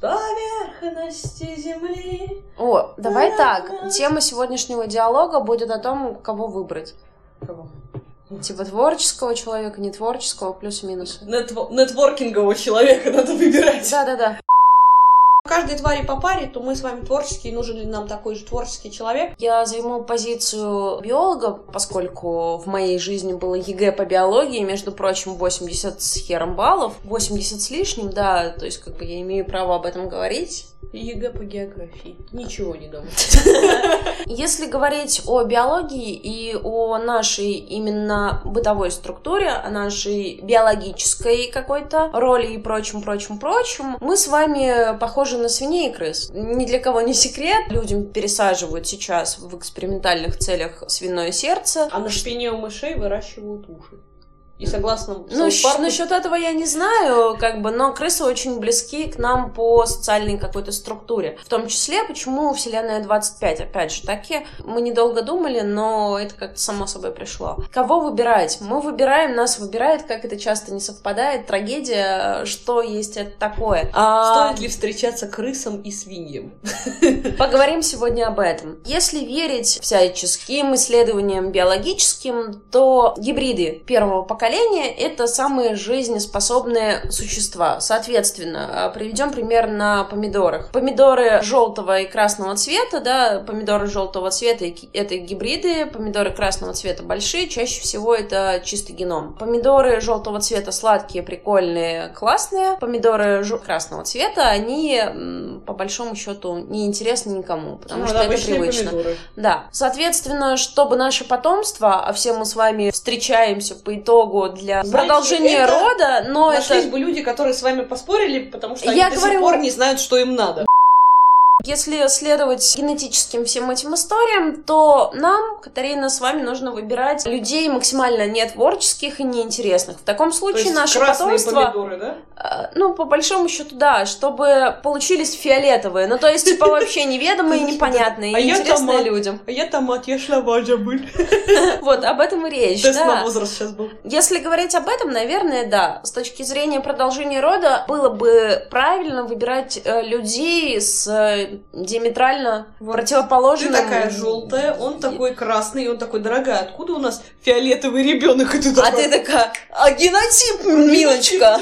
поверхности земли. О, давай так. Тема сегодняшнего диалога будет о том, кого выбрать. Кого? Типа творческого человека, не творческого, плюс-минус. Нетво- нетворкингового человека надо выбирать. Да-да-да. Каждой твари по паре, то мы с вами творческие, нужен ли нам такой же творческий человек? Я займу позицию биолога, поскольку в моей жизни было ЕГЭ по биологии, между прочим, 80 с хером баллов, 80 с лишним, да, то есть как бы я имею право об этом говорить. ЕГЭ по географии. Ничего не думаю. Если говорить о биологии и о нашей именно бытовой структуре, о нашей биологической какой-то роли и прочим, прочим, прочим, мы с вами похожи на свиней и крыс. Ни для кого не секрет, людям пересаживают сейчас в экспериментальных целях свиное сердце. А на спине у мышей выращивают уши. И согласно Ну, Парку, насчет этого я не знаю, как бы, но крысы очень близки к нам по социальной какой-то структуре. В том числе, почему Вселенная 25, опять же, таки, мы недолго думали, но это как-то само собой пришло. Кого выбирать? Мы выбираем, нас выбирает, как это часто не совпадает, трагедия, что есть это такое. А, Стоит ли встречаться крысам и свиньям? Поговорим сегодня об этом. Если верить всяческим исследованиям биологическим, то гибриды первого поколения это самые жизнеспособные существа. Соответственно, э, приведем пример на помидорах. Помидоры желтого и красного цвета, да, помидоры желтого цвета это гибриды, помидоры красного цвета большие, чаще всего это чистый геном. Помидоры желтого цвета сладкие, прикольные, классные. Помидоры красного цвета, они по большому счету не интересны никому, потому Ну, что это привычно. помидоры. Да. Соответственно, чтобы наше потомство, а все мы с вами встречаемся по итогу для Знаете, продолжения это рода, но Нашлись это... бы люди, которые с вами поспорили, потому что Я они до говорю- сих пор не знают, что им надо. Если следовать генетическим всем этим историям, то нам, Катарина, с вами нужно выбирать людей максимально нетворческих и неинтересных. В таком То случае есть наше потомство... помидоры, да? э, Ну, по большому счету, да, чтобы получились фиолетовые. Ну, то есть, типа, вообще неведомые, непонятные, А интересные людям. А я томат, я шлава забыл. Вот, об этом и речь, Тест на возраст сейчас был. Если говорить об этом, наверное, да. С точки зрения продолжения рода, было бы правильно выбирать э, людей с э, диаметрально Вот. противоположным... Ты такая желтая, он такой красный, и он такой, дорогая, откуда у нас фиолетовый ребенок? И ты А такой, ты такая, а генотип, милочка.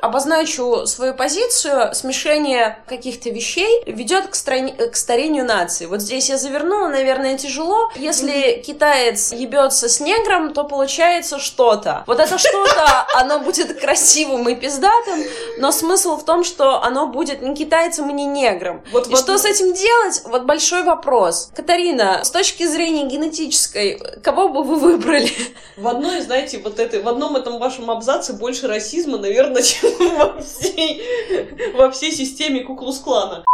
Обозначу свою позицию. Смешение каких-то вещей ведет к, страни- к старению нации. Вот здесь я завернула, наверное, тяжело. Если китаец ебется с негром, то получается что-то. Вот это что-то, оно будет красивым и пиздатым, но смысл в том, что оно будет не китайцем и не негром. Вот И вот- что с этим делать? Вот большой вопрос. Катарина, с точки зрения генетической, кого бы вы выбрали? В одной, знаете, вот это, в одном этом вашем абзаце больше расизма, наверное, чем во всей, во всей системе Куклус-клана.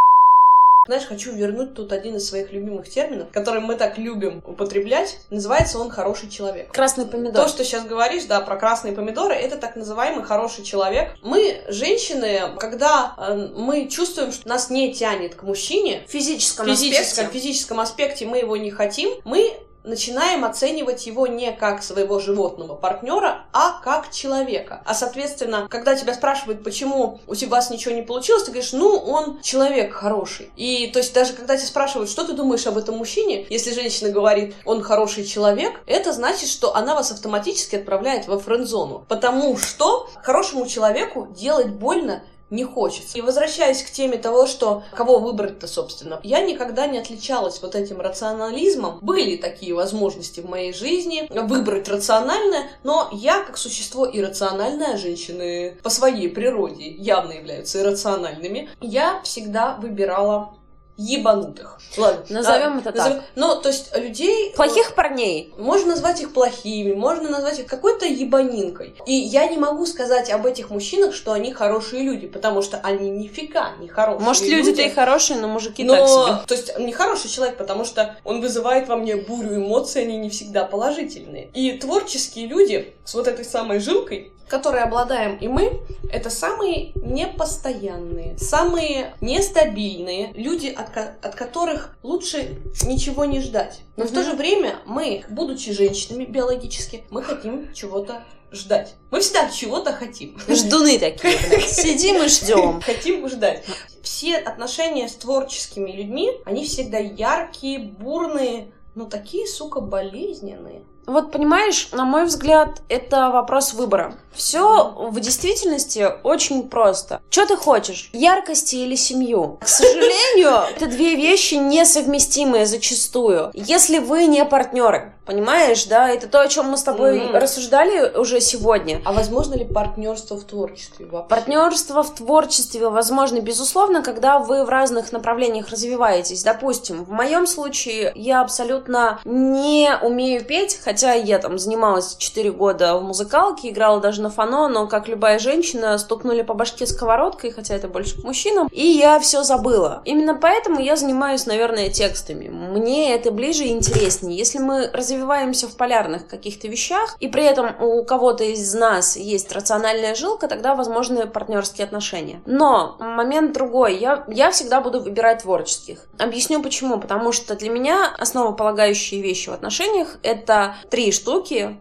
Знаешь, хочу вернуть тут один из своих любимых терминов, который мы так любим употреблять. Называется он «хороший человек». Красный помидор. То, что сейчас говоришь, да, про красные помидоры, это так называемый хороший человек. Мы, женщины, когда э, мы чувствуем, что нас не тянет к мужчине, в физическом, в физическом, аспекте. физическом аспекте мы его не хотим, мы начинаем оценивать его не как своего животного партнера, а как человека. А соответственно, когда тебя спрашивают, почему у тебя- вас ничего не получилось, ты говоришь, ну, он человек хороший. И то есть даже когда тебя спрашивают, что ты думаешь об этом мужчине, если женщина говорит, он хороший человек, это значит, что она вас автоматически отправляет во френд-зону. Потому что хорошему человеку делать больно не хочется. И возвращаясь к теме того, что кого выбрать-то, собственно, я никогда не отличалась вот этим рационализмом. Были такие возможности в моей жизни выбрать рациональное, но я, как существо иррациональное, женщины по своей природе явно являются иррациональными, я всегда выбирала ебанутых. Ладно. Назовем а, это назовем- так. Ну, то есть людей... Плохих парней. Можно назвать их плохими, можно назвать их какой-то ебанинкой. И я не могу сказать об этих мужчинах, что они хорошие люди, потому что они нифига не хорошие Может, люди-то и хорошие, но мужики но, так себе. то есть, он не хороший человек, потому что он вызывает во мне бурю эмоций, они не всегда положительные. И творческие люди с вот этой самой жилкой, которой обладаем и мы, это самые непостоянные, самые нестабильные люди, от, от которых лучше ничего не ждать. Но в то же время мы, будучи женщинами биологически, мы хотим чего-то ждать. Мы всегда чего-то хотим. Ждуны такие, блядь. Сидим и ждем. Хотим ждать. Все отношения с творческими людьми, они всегда яркие, бурные, но такие, сука, болезненные. Вот понимаешь, на мой взгляд, это вопрос выбора. Все в действительности очень просто. Что ты хочешь? Яркости или семью? К сожалению, это две вещи несовместимые зачастую. Если вы не партнеры, Понимаешь, да? Это то, о чем мы с тобой mm-hmm. рассуждали уже сегодня. А возможно ли партнерство в творчестве вообще? Партнерство в творчестве возможно, безусловно, когда вы в разных направлениях развиваетесь. Допустим, в моем случае я абсолютно не умею петь, хотя я там занималась 4 года в музыкалке, играла даже на фано, но как любая женщина, стукнули по башке сковородкой, хотя это больше к мужчинам, и я все забыла. Именно поэтому я занимаюсь, наверное, текстами. Мне это ближе и интереснее. Если мы развиваемся в полярных каких-то вещах, и при этом у кого-то из нас есть рациональная жилка, тогда возможны партнерские отношения. Но момент другой. Я, я всегда буду выбирать творческих. Объясню почему. Потому что для меня основополагающие вещи в отношениях — это три штуки.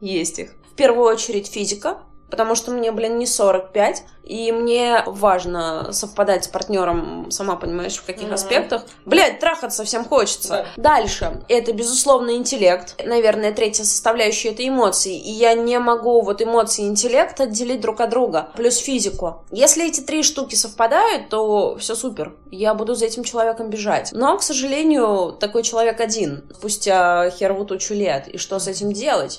Есть их. В первую очередь физика, потому что мне, блин, не 45, и мне важно совпадать с партнером, сама понимаешь, в каких mm-hmm. аспектах. Блять, трахаться всем хочется. Да. Дальше. Это, безусловно, интеллект. Наверное, третья составляющая — это эмоции. И я не могу вот эмоции и интеллект отделить друг от друга. Плюс физику. Если эти три штуки совпадают, то все супер. Я буду за этим человеком бежать. Но, к сожалению, такой человек один. Спустя херову тучу лет. И что с этим делать?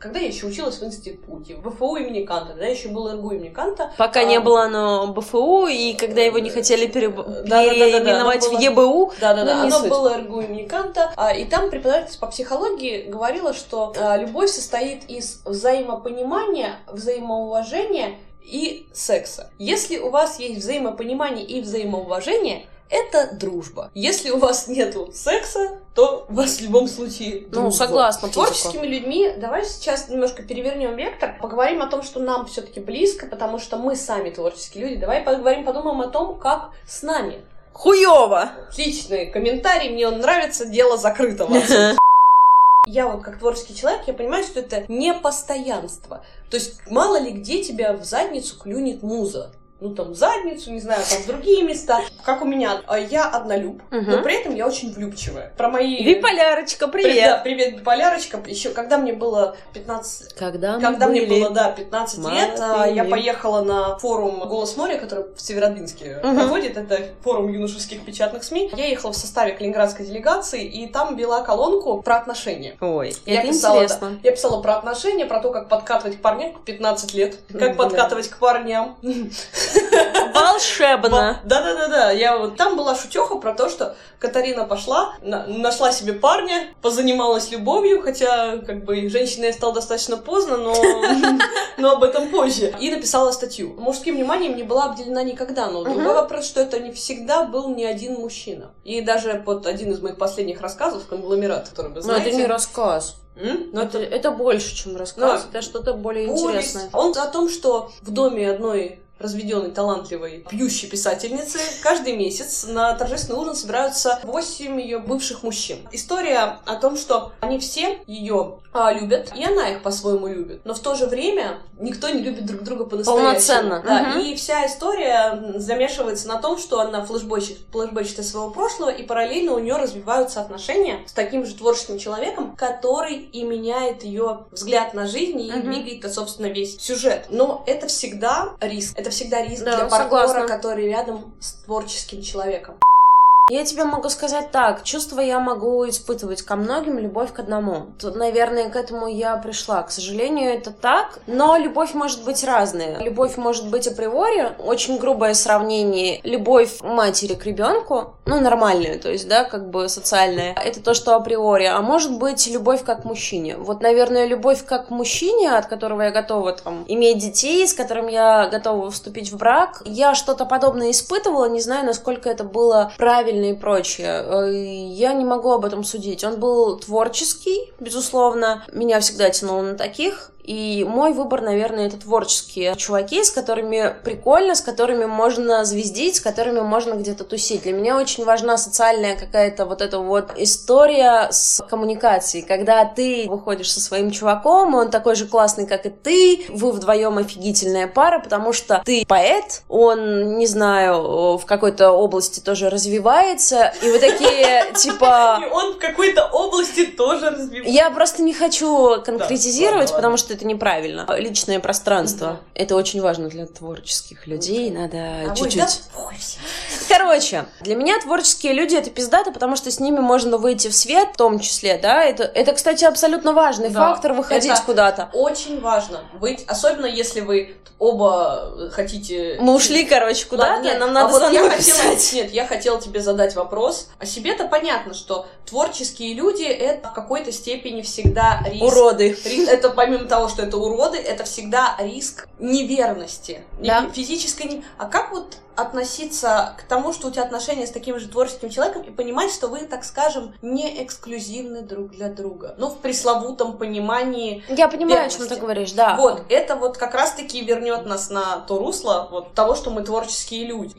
Когда я еще училась в институте, в БФУ имени Канта, да, еще был РГУ имени Канта. Пока а, не было оно БФУ, и когда его не хотели пере... да, переименовать да, да, да, в ЕБУ. Да-да-да, оно суть. было РГУ имени Канта, а, и там преподаватель по психологии говорила, что а, любовь состоит из взаимопонимания, взаимоуважения и секса. Если у вас есть взаимопонимание и взаимоуважение, это дружба. Если у вас нету секса, то у вас в любом случае дружба. Ну, согласна. Творческими людьми давай сейчас немножко перевернем вектор, поговорим о том, что нам все-таки близко, потому что мы сами творческие люди. Давай поговорим, подумаем о том, как с нами. Хуёво! Отличный комментарий, мне он нравится, дело закрыто. Я вот как творческий человек, я понимаю, что это не постоянство. То есть мало ли где тебя в задницу клюнет муза ну, там, задницу, не знаю, там, другие места. Как у меня, а, я однолюб, угу. но при этом я очень влюбчивая. Про мои... Биполярочка, привет! Да, привет, биполярочка. Еще, когда мне было 15... Когда Когда мне было, да, 15 Молодые. лет, а, я поехала на форум «Голос моря», который в Северодвинске угу. проходит. Это форум юношеских печатных СМИ. Я ехала в составе калининградской делегации, и там вела колонку про отношения. Ой, я это писала, интересно. Да, я писала про отношения, про то, как подкатывать к парням 15 лет, как подкатывать к парням. Волшебно. Да-да-да-да. Я вот там была шутеха про то, что Катарина пошла, на, нашла себе парня, позанималась любовью, хотя как бы женщиной я стала достаточно поздно, но, но об этом позже. И написала статью. Мужским вниманием не была обделена никогда, но другой вопрос, что это не всегда был ни один мужчина. И даже под один из моих последних рассказов, «Конгломерат», который вы знаете... Но это не рассказ. М? Но это, это больше, чем рассказ, да. это что-то более Повесть. интересное. Он о том, что в доме одной разведенной, талантливой, пьющей писательницы, каждый месяц на торжественный ужин собираются восемь ее бывших мужчин. История о том, что они все ее а, любят, и она их по-своему любит. Но в то же время никто не любит друг друга по-настоящему. Полноценно. Да, угу. И вся история замешивается на том, что она флешбочит, флешбочит из своего прошлого, и параллельно у нее развиваются отношения с таким же творческим человеком, который и меняет ее взгляд на жизнь и угу. двигает, собственно, весь сюжет. Но это всегда риск. Это всегда риск да, для партнера, согласна. который рядом с творческим человеком. Я тебе могу сказать так, чувства я могу испытывать ко многим, любовь к одному. Тут, наверное, к этому я пришла. К сожалению, это так, но любовь может быть разная. Любовь может быть априори, очень грубое сравнение, любовь матери к ребенку, ну, нормальная, то есть, да, как бы социальная, это то, что априори, а может быть любовь как к мужчине. Вот, наверное, любовь как к мужчине, от которого я готова там иметь детей, с которым я готова вступить в брак, я что-то подобное испытывала, не знаю, насколько это было правильно и прочее. Э, я не могу об этом судить. Он был творческий, безусловно. Меня всегда тянуло на таких. И мой выбор, наверное, это творческие чуваки, с которыми прикольно, с которыми можно звездить, с которыми можно где-то тусить. Для меня очень важна социальная какая-то вот эта вот история с коммуникацией, когда ты выходишь со своим чуваком, он такой же классный, как и ты, вы вдвоем офигительная пара, потому что ты поэт, он, не знаю, в какой-то области тоже развивается, и вы такие, типа... И он в какой-то области тоже развивается. Я просто не хочу конкретизировать, потому что это неправильно. Личное пространство. Это очень важно для творческих людей, надо А чуть-чуть... Короче, для меня творческие люди это пиздато, потому что с ними можно выйти в свет, в том числе, да. Это, это кстати, абсолютно важный Да, фактор выходить это куда-то. Очень важно быть, особенно если вы оба хотите... Мы ушли, короче, куда-то, нет, нам а надо вот я хотела. Нет, я хотела тебе задать вопрос. О себе-то понятно, что творческие люди — это в какой-то степени всегда риск. Уроды. Ри- Это помимо того, что это уроды, это всегда риск неверности. Не- Да. Физической не... А как вот относиться к тому, что у тебя отношения с таким же творческим человеком и понимать, что вы, так скажем, не эксклюзивны друг для друга? Ну, в пресловутом понимании Я понимаю, о чем верности. ты говоришь, да. вот, это вот как раз-таки вернет нас на то русло вот того, что мы творческие люди.